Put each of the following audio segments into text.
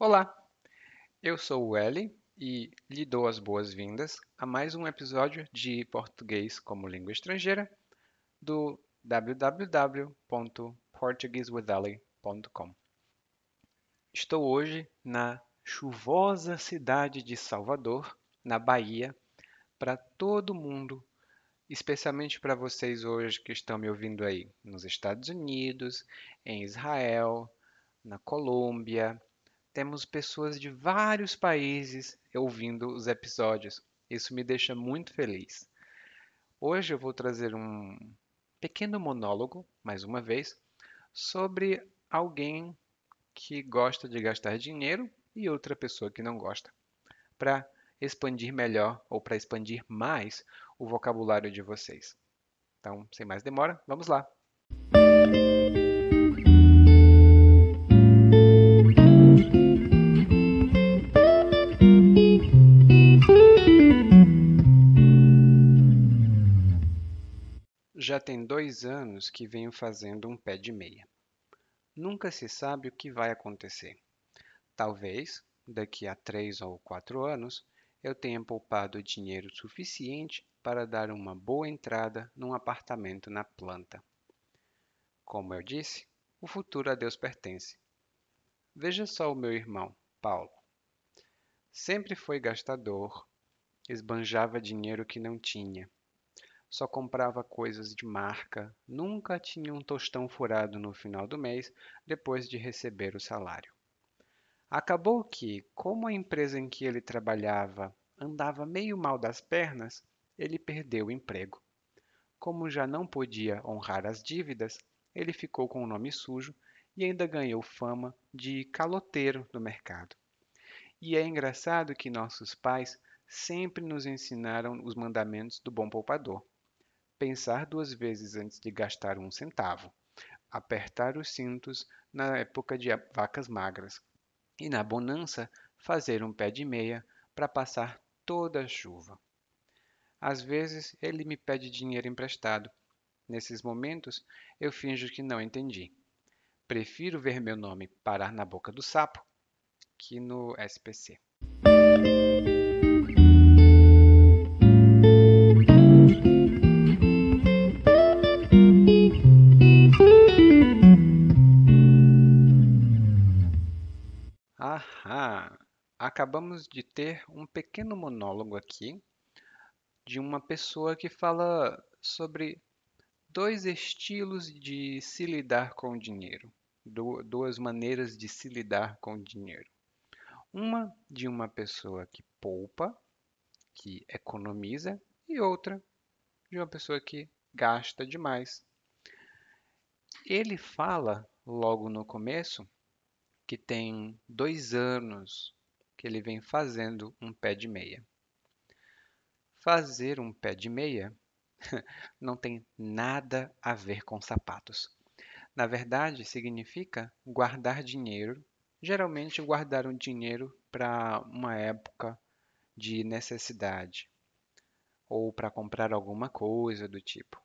Olá, eu sou o Eli e lhe dou as boas-vindas a mais um episódio de Português como Língua Estrangeira do www.portuguesewitheli.com. Estou hoje na chuvosa cidade de Salvador, na Bahia, para todo mundo, especialmente para vocês hoje que estão me ouvindo aí nos Estados Unidos, em Israel, na Colômbia. Temos pessoas de vários países ouvindo os episódios. Isso me deixa muito feliz. Hoje eu vou trazer um pequeno monólogo, mais uma vez, sobre alguém que gosta de gastar dinheiro e outra pessoa que não gosta, para expandir melhor ou para expandir mais o vocabulário de vocês. Então, sem mais demora, vamos lá. Já tem dois anos que venho fazendo um pé de meia. Nunca se sabe o que vai acontecer. Talvez, daqui a três ou quatro anos, eu tenha poupado dinheiro suficiente para dar uma boa entrada num apartamento na planta. Como eu disse, o futuro a Deus pertence. Veja só o meu irmão, Paulo. Sempre foi gastador, esbanjava dinheiro que não tinha. Só comprava coisas de marca, nunca tinha um tostão furado no final do mês depois de receber o salário. Acabou que, como a empresa em que ele trabalhava andava meio mal das pernas, ele perdeu o emprego. Como já não podia honrar as dívidas, ele ficou com o nome sujo e ainda ganhou fama de caloteiro do mercado. E é engraçado que nossos pais sempre nos ensinaram os mandamentos do bom poupador. Pensar duas vezes antes de gastar um centavo. Apertar os cintos na época de vacas magras e na bonança fazer um pé de meia para passar toda a chuva. Às vezes ele me pede dinheiro emprestado. Nesses momentos eu finjo que não entendi. Prefiro ver meu nome parar na boca do sapo que no SPC. Acabamos de ter um pequeno monólogo aqui de uma pessoa que fala sobre dois estilos de se lidar com o dinheiro, duas maneiras de se lidar com o dinheiro. Uma de uma pessoa que poupa, que economiza, e outra de uma pessoa que gasta demais. Ele fala logo no começo que tem dois anos que ele vem fazendo um pé de meia. Fazer um pé de meia não tem nada a ver com sapatos. Na verdade, significa guardar dinheiro, geralmente guardar um dinheiro para uma época de necessidade ou para comprar alguma coisa do tipo.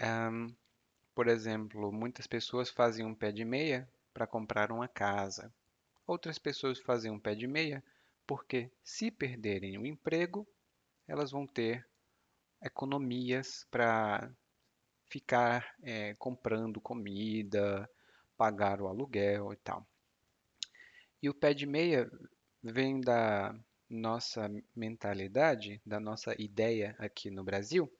Um, por exemplo, muitas pessoas fazem um pé de meia para comprar uma casa. Outras pessoas fazem um pé de meia porque, se perderem o emprego, elas vão ter economias para ficar é, comprando comida, pagar o aluguel e tal. E o pé de meia vem da nossa mentalidade, da nossa ideia aqui no Brasil,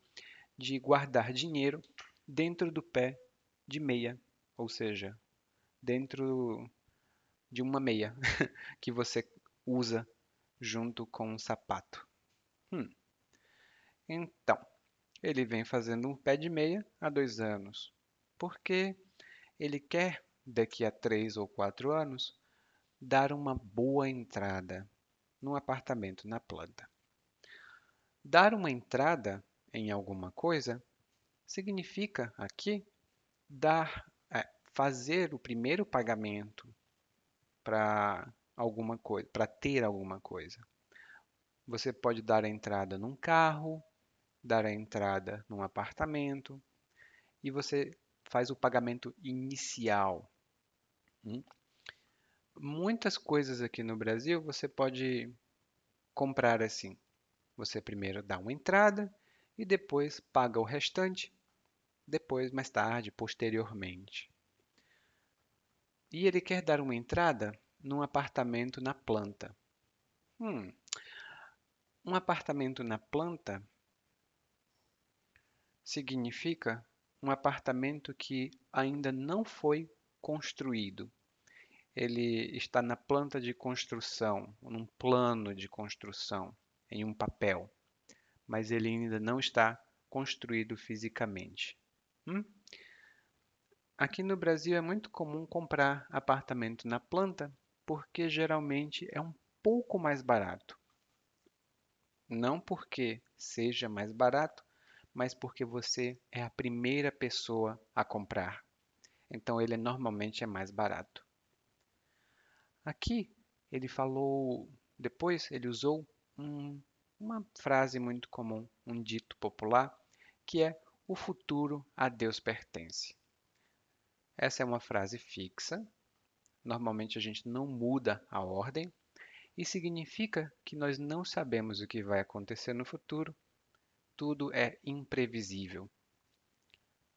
de guardar dinheiro dentro do pé de meia, ou seja, dentro de uma meia que você usa junto com um sapato. Hum. Então, ele vem fazendo um pé de meia há dois anos, porque ele quer, daqui a três ou quatro anos, dar uma boa entrada num apartamento na planta. Dar uma entrada em alguma coisa significa aqui dar fazer o primeiro pagamento para alguma coisa, para ter alguma coisa. Você pode dar a entrada num carro, dar a entrada num apartamento e você faz o pagamento inicial. Hum? muitas coisas aqui no Brasil você pode comprar assim. Você primeiro dá uma entrada e depois paga o restante, depois, mais tarde, posteriormente. E ele quer dar uma entrada num apartamento na planta. Hum, um apartamento na planta significa um apartamento que ainda não foi construído. Ele está na planta de construção, num plano de construção, em um papel, mas ele ainda não está construído fisicamente. Hum? Aqui no Brasil é muito comum comprar apartamento na planta porque geralmente é um pouco mais barato. Não porque seja mais barato, mas porque você é a primeira pessoa a comprar. Então ele normalmente é mais barato. Aqui ele falou, depois ele usou um, uma frase muito comum, um dito popular, que é o futuro a Deus pertence. Essa é uma frase fixa. Normalmente a gente não muda a ordem e significa que nós não sabemos o que vai acontecer no futuro, tudo é imprevisível.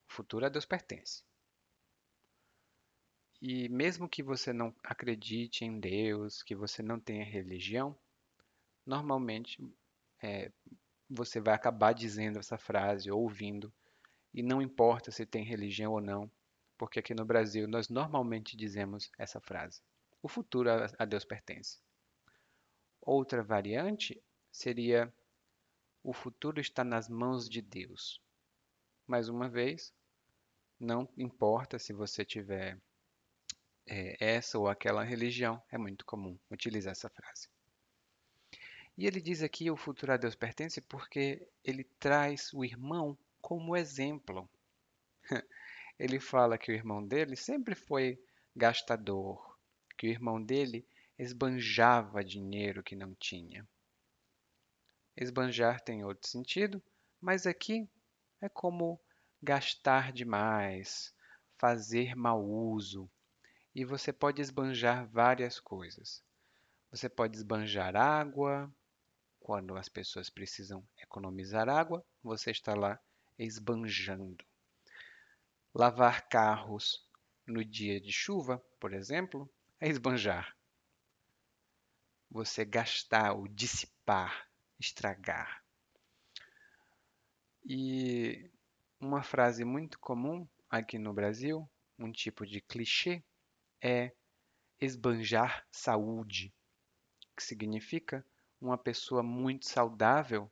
O futuro a Deus pertence. E mesmo que você não acredite em Deus, que você não tenha religião, normalmente é, você vai acabar dizendo essa frase, ouvindo, e não importa se tem religião ou não, porque aqui no Brasil nós normalmente dizemos essa frase: O futuro a Deus pertence. Outra variante seria o futuro está nas mãos de Deus. Mais uma vez, não importa se você tiver é, essa ou aquela religião, é muito comum utilizar essa frase. E ele diz aqui o futuro a Deus pertence porque ele traz o irmão como exemplo. Ele fala que o irmão dele sempre foi gastador, que o irmão dele esbanjava dinheiro que não tinha. Esbanjar tem outro sentido, mas aqui é como gastar demais, fazer mau uso. E você pode esbanjar várias coisas. Você pode esbanjar água, quando as pessoas precisam economizar água, você está lá esbanjando. Lavar carros no dia de chuva, por exemplo, é esbanjar. Você gastar ou dissipar estragar. E uma frase muito comum aqui no Brasil, um tipo de clichê, é esbanjar saúde, que significa uma pessoa muito saudável.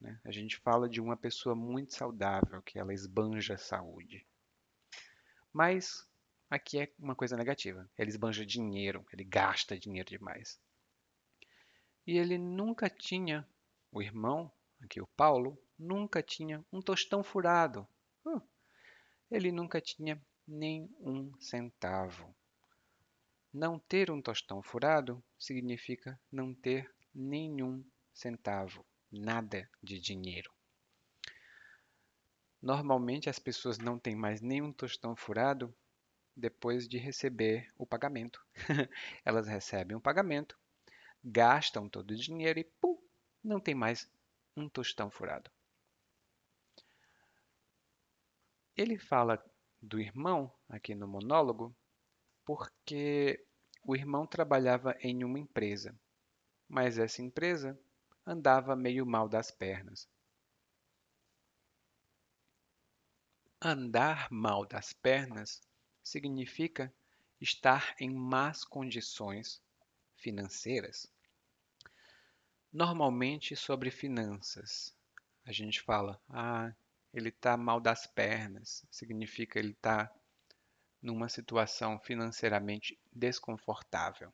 Né? A gente fala de uma pessoa muito saudável, que ela esbanja saúde. Mas aqui é uma coisa negativa. Ele esbanja dinheiro, ele gasta dinheiro demais. E ele nunca tinha o irmão, aqui o Paulo, nunca tinha um tostão furado. Uh, ele nunca tinha nem um centavo. Não ter um tostão furado significa não ter nenhum centavo, nada de dinheiro. Normalmente as pessoas não têm mais nenhum tostão furado depois de receber o pagamento. Elas recebem o pagamento, gastam todo o dinheiro e pum, não tem mais um tostão furado. Ele fala do irmão aqui no monólogo porque o irmão trabalhava em uma empresa, mas essa empresa andava meio mal das pernas. Andar mal das pernas significa estar em más condições financeiras. Normalmente sobre finanças. A gente fala, ah, ele está mal das pernas, significa ele está numa situação financeiramente desconfortável.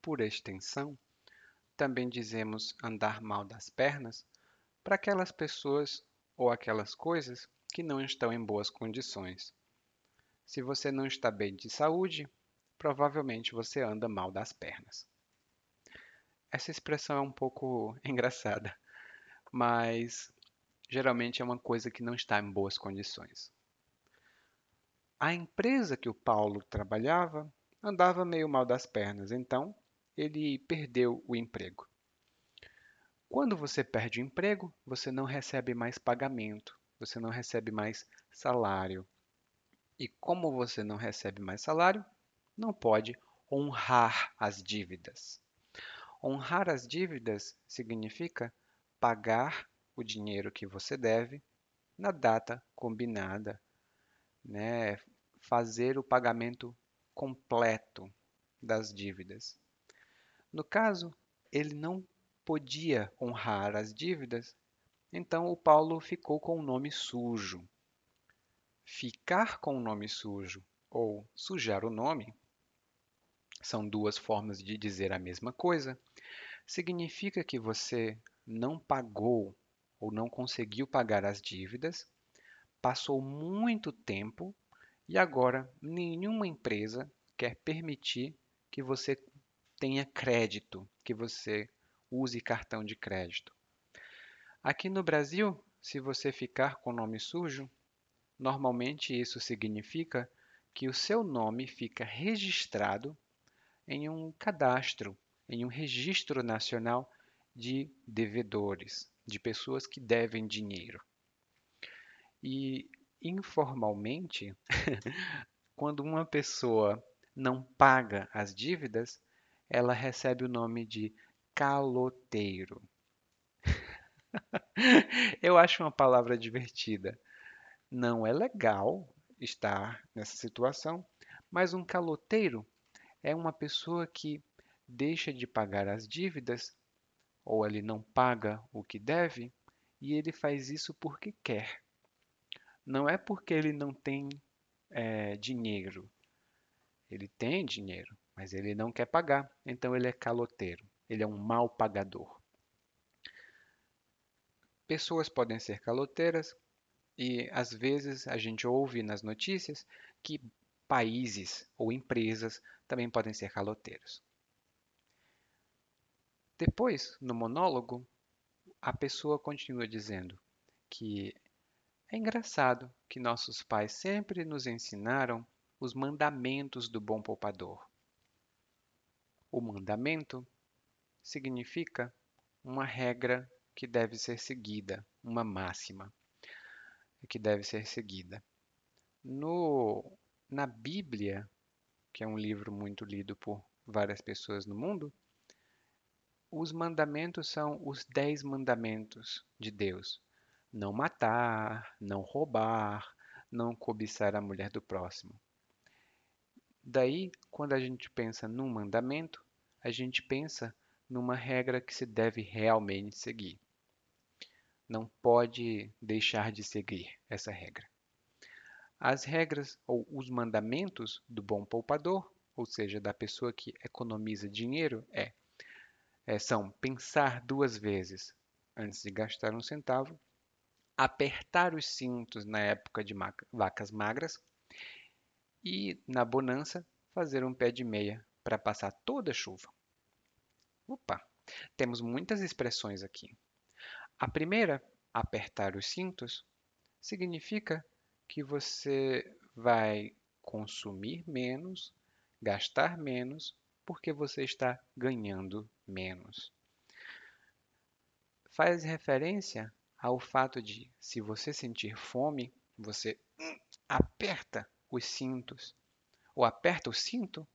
Por extensão, também dizemos andar mal das pernas para aquelas pessoas ou aquelas coisas que não estão em boas condições. Se você não está bem de saúde, provavelmente você anda mal das pernas. Essa expressão é um pouco engraçada, mas geralmente é uma coisa que não está em boas condições. A empresa que o Paulo trabalhava andava meio mal das pernas, então ele perdeu o emprego. Quando você perde o emprego, você não recebe mais pagamento, você não recebe mais salário. E como você não recebe mais salário, não pode honrar as dívidas. Honrar as dívidas significa pagar o dinheiro que você deve na data combinada, né? fazer o pagamento completo das dívidas. No caso, ele não podia honrar as dívidas, então o Paulo ficou com o nome sujo. Ficar com o nome sujo ou sujar o nome são duas formas de dizer a mesma coisa. Significa que você não pagou ou não conseguiu pagar as dívidas, passou muito tempo e agora nenhuma empresa quer permitir que você tenha crédito, que você use cartão de crédito. Aqui no Brasil, se você ficar com nome sujo, normalmente isso significa que o seu nome fica registrado em um cadastro, em um registro nacional de devedores, de pessoas que devem dinheiro. E informalmente, quando uma pessoa não paga as dívidas, ela recebe o nome de caloteiro. Eu acho uma palavra divertida. Não é legal estar nessa situação, mas um caloteiro é uma pessoa que deixa de pagar as dívidas ou ele não paga o que deve e ele faz isso porque quer. Não é porque ele não tem é, dinheiro. Ele tem dinheiro, mas ele não quer pagar, então ele é caloteiro. Ele é um mal pagador. Pessoas podem ser caloteiras e às vezes a gente ouve nas notícias que países ou empresas também podem ser caloteiros. Depois, no monólogo, a pessoa continua dizendo que é engraçado que nossos pais sempre nos ensinaram os mandamentos do bom poupador. O mandamento significa uma regra que deve ser seguida, uma máxima que deve ser seguida. No, na Bíblia, que é um livro muito lido por várias pessoas no mundo, os mandamentos são os dez mandamentos de Deus. Não matar, não roubar, não cobiçar a mulher do próximo. Daí, quando a gente pensa num mandamento, a gente pensa numa regra que se deve realmente seguir. Não pode deixar de seguir essa regra. As regras ou os mandamentos do bom poupador, ou seja, da pessoa que economiza dinheiro, é, é são pensar duas vezes antes de gastar um centavo, apertar os cintos na época de vacas magras e, na bonança, fazer um pé de meia para passar toda a chuva. Opa, temos muitas expressões aqui. A primeira, apertar os cintos, significa que você vai consumir menos, gastar menos, porque você está ganhando menos. Faz referência ao fato de, se você sentir fome, você aperta os cintos, ou aperta o cinto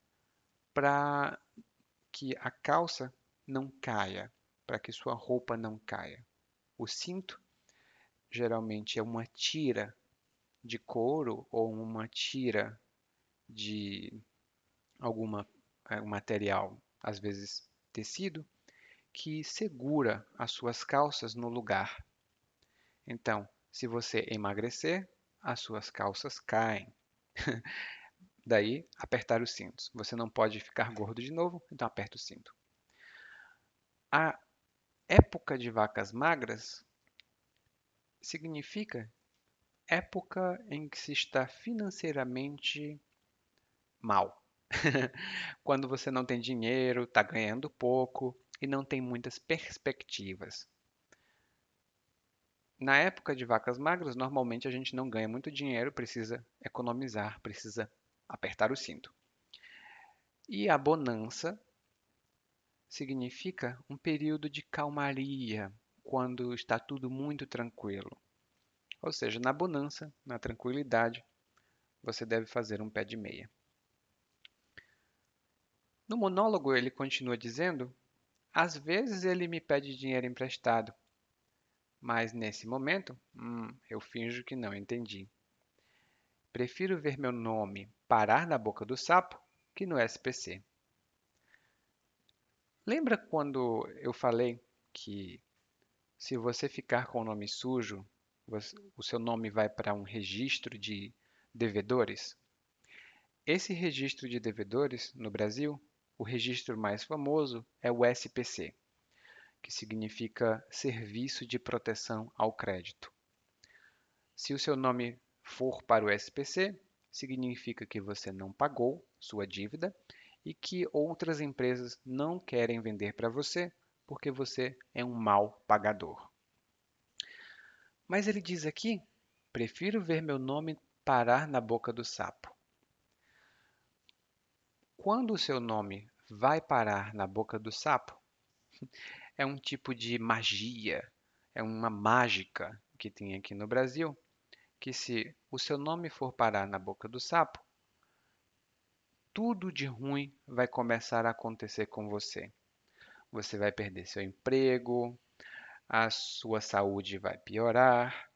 para que a calça não caia, para que sua roupa não caia. O cinto geralmente é uma tira de couro ou uma tira de alguma é, material, às vezes tecido, que segura as suas calças no lugar. Então, se você emagrecer, as suas calças caem. Daí, apertar os cintos. Você não pode ficar gordo de novo, então aperta o cinto. A época de vacas magras significa época em que se está financeiramente mal. Quando você não tem dinheiro, está ganhando pouco e não tem muitas perspectivas. Na época de vacas magras, normalmente a gente não ganha muito dinheiro, precisa economizar, precisa apertar o cinto. E a bonança significa um período de calmaria, quando está tudo muito tranquilo. Ou seja, na bonança, na tranquilidade, você deve fazer um pé de meia. No monólogo, ele continua dizendo: Às vezes ele me pede dinheiro emprestado, mas nesse momento, hum, eu finjo que não entendi. Prefiro ver meu nome parar na boca do sapo que no SPC. Lembra quando eu falei que se você ficar com o nome sujo, o seu nome vai para um registro de devedores? Esse registro de devedores no Brasil, o registro mais famoso é o SPC, que significa Serviço de Proteção ao Crédito. Se o seu nome for para o SPC, significa que você não pagou sua dívida e que outras empresas não querem vender para você porque você é um mau pagador. Mas ele diz aqui: prefiro ver meu nome parar na boca do sapo. Quando o seu nome vai parar na boca do sapo, é um tipo de magia, é uma mágica que tem aqui no Brasil, que se o seu nome for parar na boca do sapo, tudo de ruim vai começar a acontecer com você. Você vai perder seu emprego, a sua saúde vai piorar,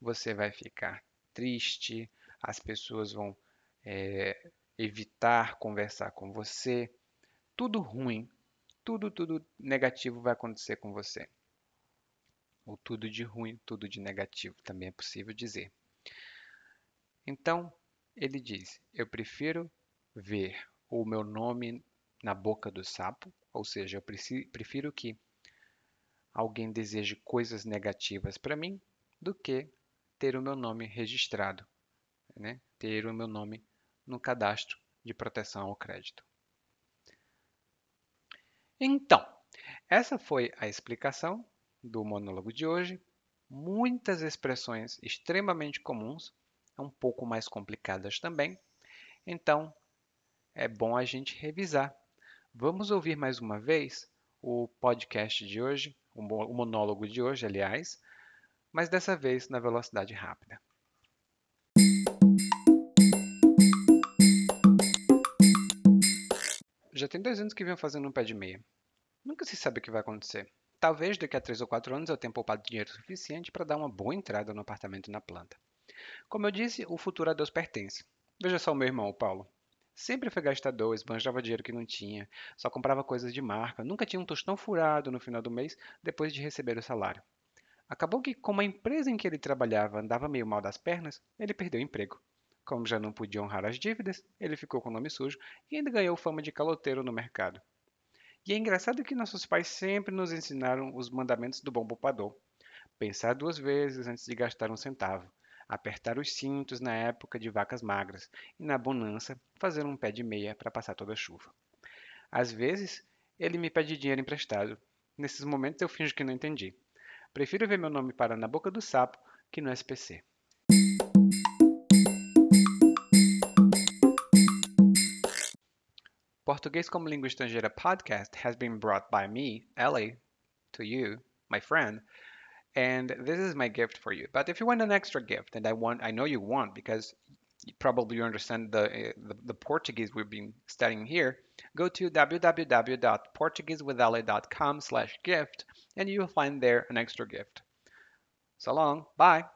você vai ficar triste, as pessoas vão é, evitar conversar com você. Tudo ruim, tudo, tudo negativo vai acontecer com você. Ou tudo de ruim, tudo de negativo, também é possível dizer. Então, ele diz: Eu prefiro ver o meu nome na boca do sapo, ou seja, eu prefiro que alguém deseje coisas negativas para mim do que ter o meu nome registrado, né? ter o meu nome no cadastro de proteção ao crédito. Então, essa foi a explicação do monólogo de hoje. Muitas expressões extremamente comuns, um pouco mais complicadas também. Então, é bom a gente revisar. Vamos ouvir mais uma vez o podcast de hoje, o monólogo de hoje, aliás, mas dessa vez na velocidade rápida. Já tem dois anos que venho fazendo um pé de meia. Nunca se sabe o que vai acontecer. Talvez daqui a três ou quatro anos eu tenha poupado dinheiro suficiente para dar uma boa entrada no apartamento na planta. Como eu disse, o futuro a Deus pertence. Veja só o meu irmão, o Paulo. Sempre foi gastador, esbanjava dinheiro que não tinha, só comprava coisas de marca, nunca tinha um tostão furado no final do mês depois de receber o salário. Acabou que, como a empresa em que ele trabalhava andava meio mal das pernas, ele perdeu o emprego. Como já não podia honrar as dívidas, ele ficou com o nome sujo e ainda ganhou fama de caloteiro no mercado. E é engraçado que nossos pais sempre nos ensinaram os mandamentos do bom poupador. Pensar duas vezes antes de gastar um centavo apertar os cintos na época de vacas magras e, na bonança, fazer um pé de meia para passar toda a chuva. Às vezes, ele me pede dinheiro emprestado. Nesses momentos eu finjo que não entendi. Prefiro ver meu nome parar na boca do sapo que no SPC. Português como Língua Estrangeira podcast has been brought by me, Ellie, to you, my friend, and this is my gift for you. But if you want an extra gift, and I want, I know you want because probably you probably understand the, uh, the, the Portuguese we've been studying here, go to www.portuguesewithali.com slash gift and you will find there an extra gift. So long, bye.